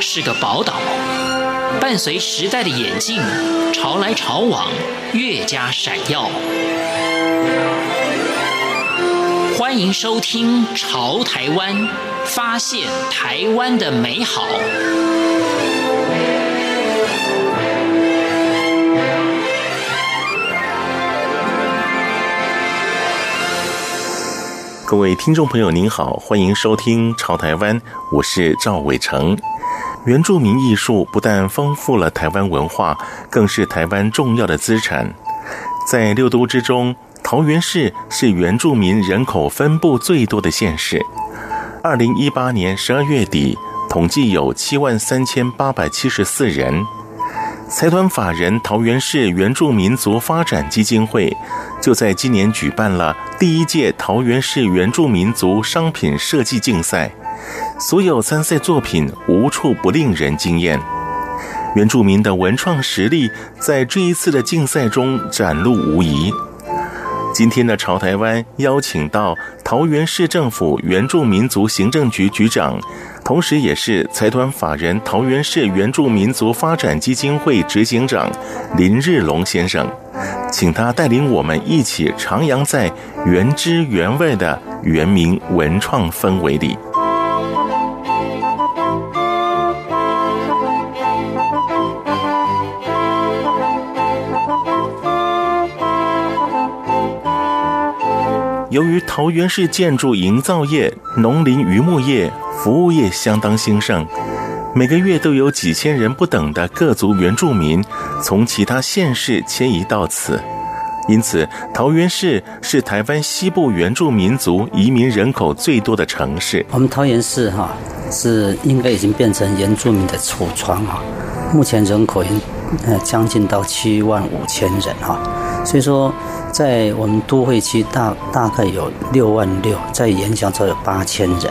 是个宝岛，伴随时代的演进，潮来潮往，越加闪耀。欢迎收听《潮台湾》，发现台湾的美好。各位听众朋友，您好，欢迎收听《潮台湾》，我是赵伟成。原住民艺术不但丰富了台湾文化，更是台湾重要的资产。在六都之中，桃园市是原住民人口分布最多的县市。二零一八年十二月底，统计有七万三千八百七十四人。财团法人桃园市原住民族发展基金会就在今年举办了第一届桃园市原住民族商品设计竞赛，所有参赛作品无处不令人惊艳。原住民的文创实力在这一次的竞赛中展露无遗。今天的潮台湾邀请到桃园市政府原住民族行政局局长，同时也是财团法人桃园市原住民族发展基金会执行长林日龙先生，请他带领我们一起徜徉在原汁原味的原民文创氛围里。由于桃园市建筑营造业、农林渔牧业、服务业相当兴盛，每个月都有几千人不等的各族原住民从其他县市迁移到此，因此桃园市是台湾西部原住民族移民人口最多的城市。我们桃园市哈是应该已经变成原住民的橱窗啊，目前人口已呃将近到七万五千人哈，所以说。在我们都会区大大概有六万六，在原乡则有八千人，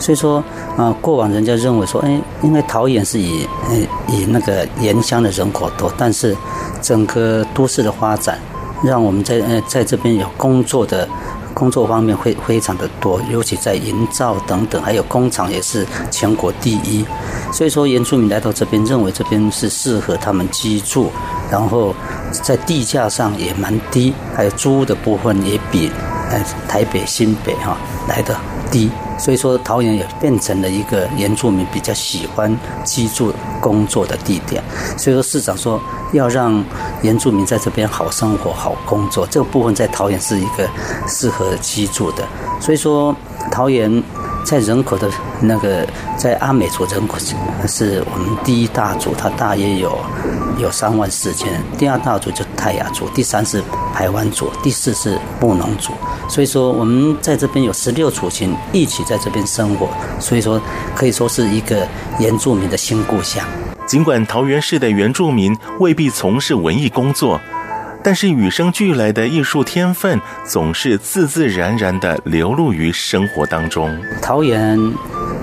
所以说啊，过往人家认为说，哎，因为桃园是以呃以那个原乡的人口多，但是整个都市的发展，让我们在呃在这边有工作的工作方面会非常的多，尤其在营造等等，还有工厂也是全国第一，所以说原住民来到这边，认为这边是适合他们居住，然后。在地价上也蛮低，还有租屋的部分也比呃台北、新北哈来得低，所以说桃园也变成了一个原住民比较喜欢居住工作的地点。所以说市长说要让原住民在这边好生活、好工作，这个部分在桃园是一个适合居住的。所以说桃园在人口的那个在阿美族人口是我们第一大族，它大约有。有三万四千人，第二大族就泰雅族，第三是排湾族，第四是布农族。所以说，我们在这边有十六族群一起在这边生活，所以说可以说是一个原住民的新故乡。尽管桃园市的原住民未必从事文艺工作，但是与生俱来的艺术天分总是自自然然地流露于生活当中。桃园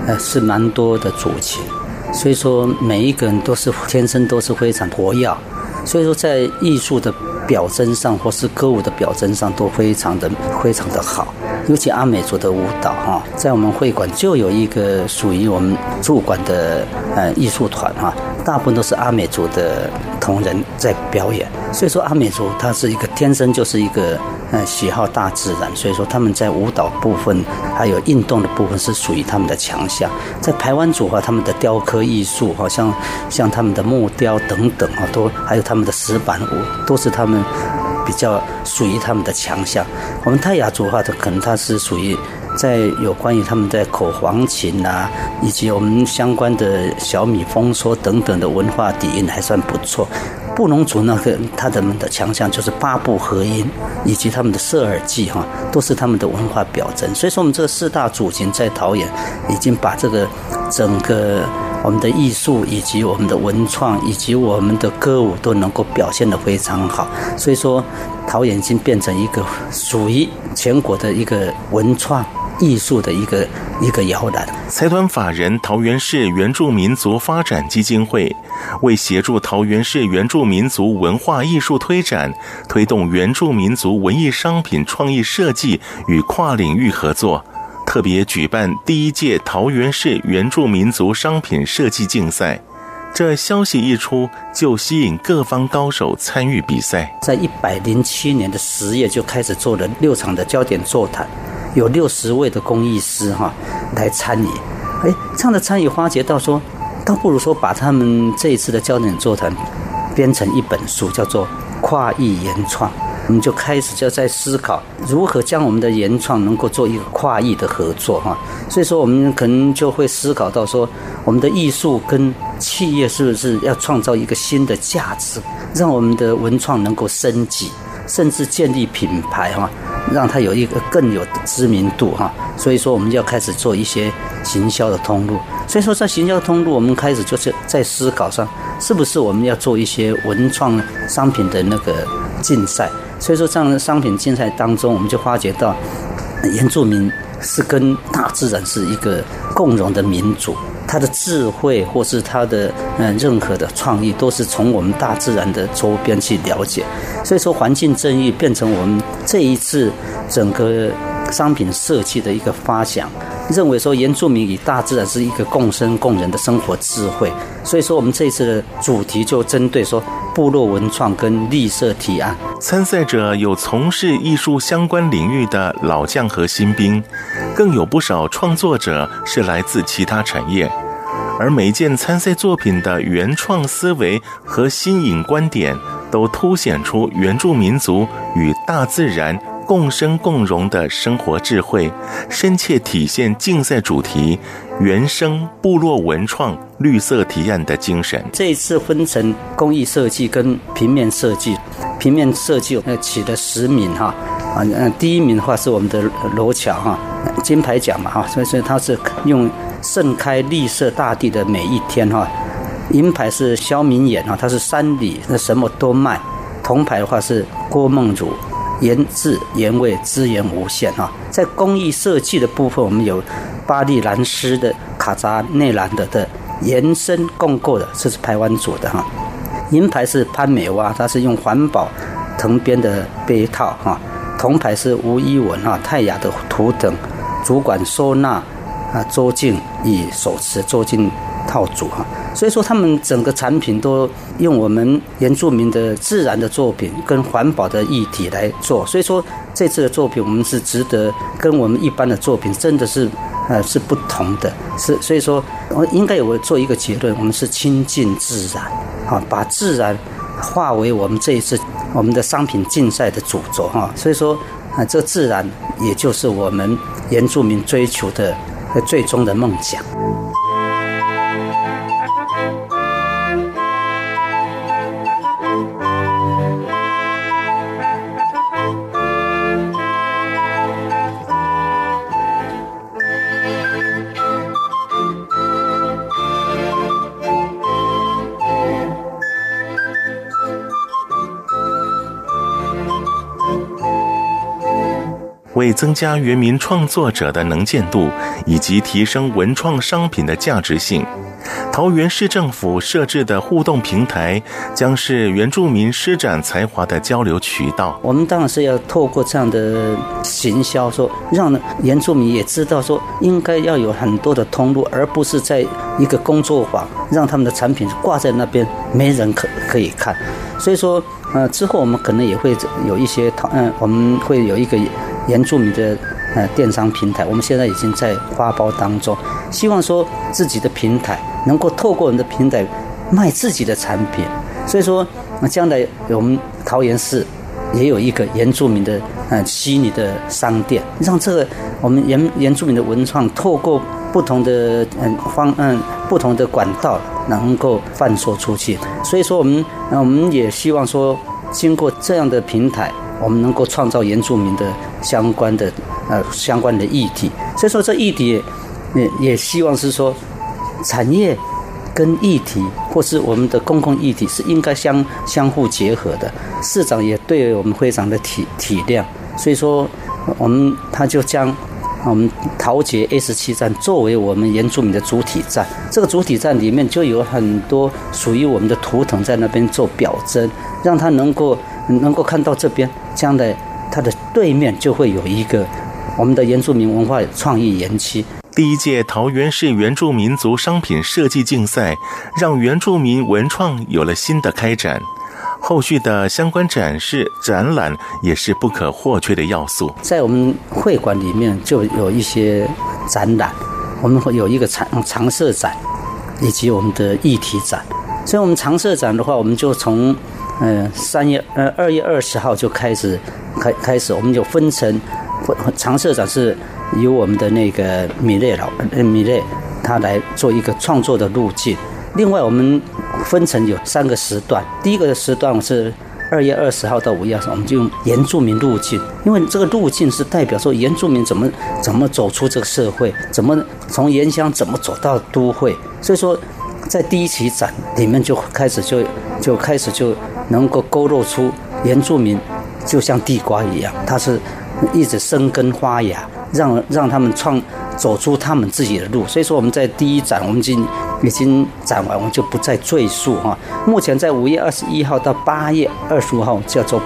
呃是蛮多的族群。所以说，每一个人都是天生都是非常活跃，所以说在艺术的表征上或是歌舞的表征上都非常的非常的好。尤其阿美族的舞蹈哈，在我们会馆就有一个属于我们驻馆的呃艺术团哈，大部分都是阿美族的同仁在表演。所以说，阿美族他是一个天生就是一个。呃，喜好大自然，所以说他们在舞蹈部分还有运动的部分是属于他们的强项。在排湾族哈，他们的雕刻艺术，好像像他们的木雕等等啊，都还有他们的石板舞，都是他们比较属于他们的强项。我们泰雅族的话，可能它是属于在有关于他们在口簧琴啊，以及我们相关的小米丰收等等的文化底蕴还算不错。布农族那个他们的强项就是八部合音，以及他们的射耳祭哈，都是他们的文化表征。所以说，我们这四大族群在桃园已经把这个整个我们的艺术，以及我们的文创，以及我们的歌舞都能够表现得非常好。所以说，桃园已经变成一个属于全国的一个文创。艺术的一个一个摇篮。财团法人桃园市原住民族发展基金会为协助桃园市原住民族文化艺术推展，推动原住民族文艺商品创意设计与跨领域合作，特别举办第一届桃园市原住民族商品设计竞赛。这消息一出，就吸引各方高手参与比赛。在一百零七年的十月就开始做了六场的焦点座谈，有六十位的工艺师哈来参与。哎，这样的参与发觉到说，倒不如说把他们这一次的焦点座谈编成一本书，叫做《跨域原创》。我们就开始就在思考如何将我们的原创能够做一个跨域的合作哈。所以说，我们可能就会思考到说，我们的艺术跟企业是不是要创造一个新的价值，让我们的文创能够升级，甚至建立品牌哈，让它有一个更有知名度哈。所以说，我们就要开始做一些行销的通路。所以说，在行销通路，我们开始就是在思考上，是不是我们要做一些文创商品的那个竞赛。所以说，这样的商品竞赛当中，我们就发觉到，原住民是跟大自然是一个共荣的民族。他的智慧，或是他的嗯任何的创意，都是从我们大自然的周边去了解。所以说，环境正义变成我们这一次整个商品设计的一个发想。认为说，原住民与大自然是一个共生共荣的生活智慧。所以说，我们这一次的主题就针对说部落文创跟绿色提案。参赛者有从事艺术相关领域的老将和新兵，更有不少创作者是来自其他产业。而每件参赛作品的原创思维和新颖观点，都凸显出原住民族与大自然共生共荣的生活智慧，深切体现竞赛主题“原生部落文创绿色提案”的精神。这一次分成工艺设计跟平面设计，平面设计呃取了十名哈啊嗯第一名的话是我们的罗桥哈金牌奖嘛哈，所以所以他是用盛开绿色大地的每一天哈，银牌是萧明远哈，他是山里那什么都卖，铜牌的话是郭梦茹。原汁原味，资源无限哈。在工艺设计的部分，我们有巴利兰丝的、卡扎内兰的的延伸共构的，这是台湾组的哈。银牌是潘美蛙，它是用环保藤编的杯套哈。铜牌是吴一文哈，泰雅的图腾，主管收纳啊，周静以手持周静套组哈。所以说，他们整个产品都用我们原住民的自然的作品跟环保的议题来做。所以说，这次的作品我们是值得跟我们一般的作品真的是呃是不同的。是所以说，我应该有做一个结论：我们是亲近自然，啊，把自然化为我们这一次我们的商品竞赛的主轴哈。所以说，啊，这自然也就是我们原住民追求的最终的梦想。为增加原民创作者的能见度，以及提升文创商品的价值性，桃园市政府设置的互动平台将是原住民施展才华的交流渠道。我们当然是要透过这样的行销，说让原住民也知道，说应该要有很多的通路，而不是在一个工作坊让他们的产品挂在那边，没人可可以看。所以说，呃，之后我们可能也会有一些讨，嗯，我们会有一个。原住民的呃电商平台，我们现在已经在发包当中，希望说自己的平台能够透过我们的平台卖自己的产品，所以说那将来我们桃园市也有一个原住民的呃虚拟的商店，让这个我们原原住民的文创透过不同的嗯方嗯不同的管道能够贩售出去，所以说我们我们也希望说经过这样的平台。我们能够创造原住民的相关的呃相关的议题，所以说这议题也也希望是说产业跟议题或是我们的公共议题是应该相相互结合的。市长也对我们非常的体体谅，所以说我们他就将我们桃捷 A 七站作为我们原住民的主体站，这个主体站里面就有很多属于我们的图腾在那边做表征，让他能够能够看到这边。将来，它的对面就会有一个我们的原住民文化创意园区。第一届桃园市原住民族商品设计竞赛，让原住民文创有了新的开展。后续的相关展示展览也是不可或缺的要素。在我们会馆里面就有一些展览，我们会有一个常常设展，以及我们的议题展。所以，我们常设展的话，我们就从嗯三月呃二月二十号就开始开开始，我们就分成常设展是。由我们的那个米勒老米勒，他来做一个创作的路径。另外，我们分成有三个时段。第一个时段是二月二十号到五月二十号，我们就用原住民路径，因为这个路径是代表说原住民怎么怎么走出这个社会，怎么从原乡怎么走到都会。所以说，在第一期展里面就开始就就开始就能够勾勒出原住民就像地瓜一样，它是一直生根发芽。让让他们创走出他们自己的路，所以说我们在第一展我们已经已经展完，我们就不再赘述哈。目前在五月二十一号到八月二十五号叫做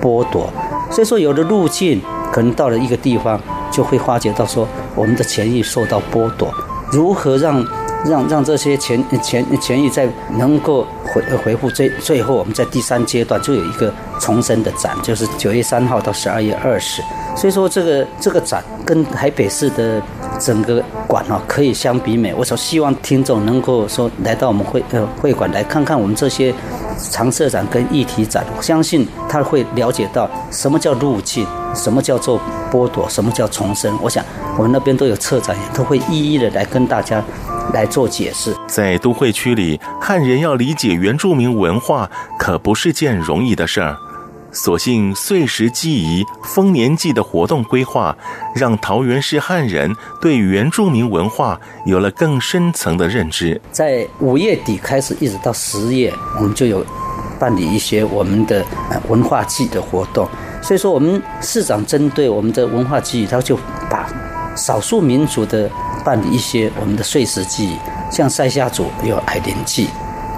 剥夺，所以说有的路径可能到了一个地方就会发觉到说我们的权益受到剥夺，如何让让让这些权权权益在能够回回复最最后，我们在第三阶段就有一个重生的展，就是九月三号到十二月二十。所以说，这个这个展跟台北市的整个馆啊，可以相比美。我所希望听众能够说来到我们会呃会馆来看看我们这些常设展跟议题展，相信他会了解到什么叫路径，什么叫做剥夺，什么叫重生。我想我们那边都有策展人，都会一一的来跟大家来做解释。在都会区里，汉人要理解原住民文化，可不是件容易的事儿。所幸岁时祭仪、丰年祭的活动规划，让桃园市汉人对原住民文化有了更深层的认知。在五月底开始，一直到十月，我们就有办理一些我们的文化祭的活动。所以说，我们市长针对我们的文化祭，他就把少数民族的办理一些我们的岁时祭，像赛夏族有矮灵祭。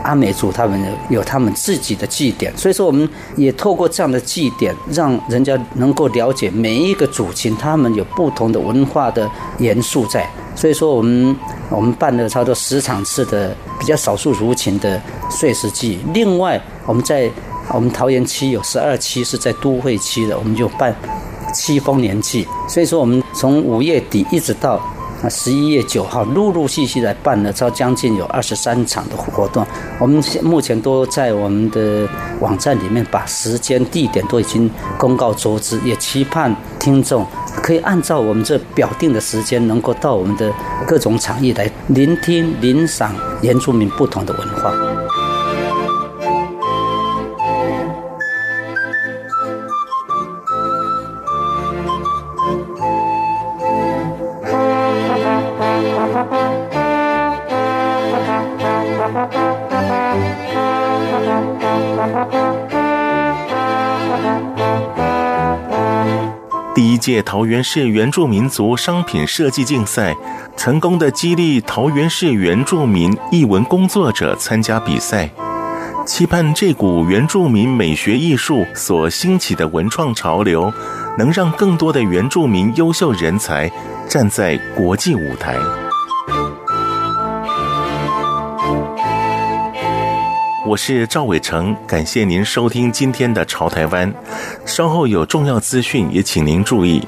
阿美族他们有他们自己的祭典，所以说我们也透过这样的祭典，让人家能够了解每一个族群，他们有不同的文化的元素在。所以说我们我们办了差不多十场次的比较少数族群的岁时祭。另外我们在我们桃园区有十二期是在都会区的，我们就办七丰年祭。所以说我们从五月底一直到。啊，十一月九号陆陆续续来办了，超将近有二十三场的活动。我们目前都在我们的网站里面把时间、地点都已经公告周知，也期盼听众可以按照我们这表定的时间，能够到我们的各种场域来聆听、聆赏原住民不同的文化。届桃园市原住民族商品设计竞赛，成功的激励桃园市原住民艺文工作者参加比赛，期盼这股原住民美学艺术所兴起的文创潮流，能让更多的原住民优秀人才站在国际舞台。我是赵伟成，感谢您收听今天的《潮台湾》。稍后有重要资讯，也请您注意。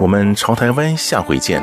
我们《潮台湾》下回见。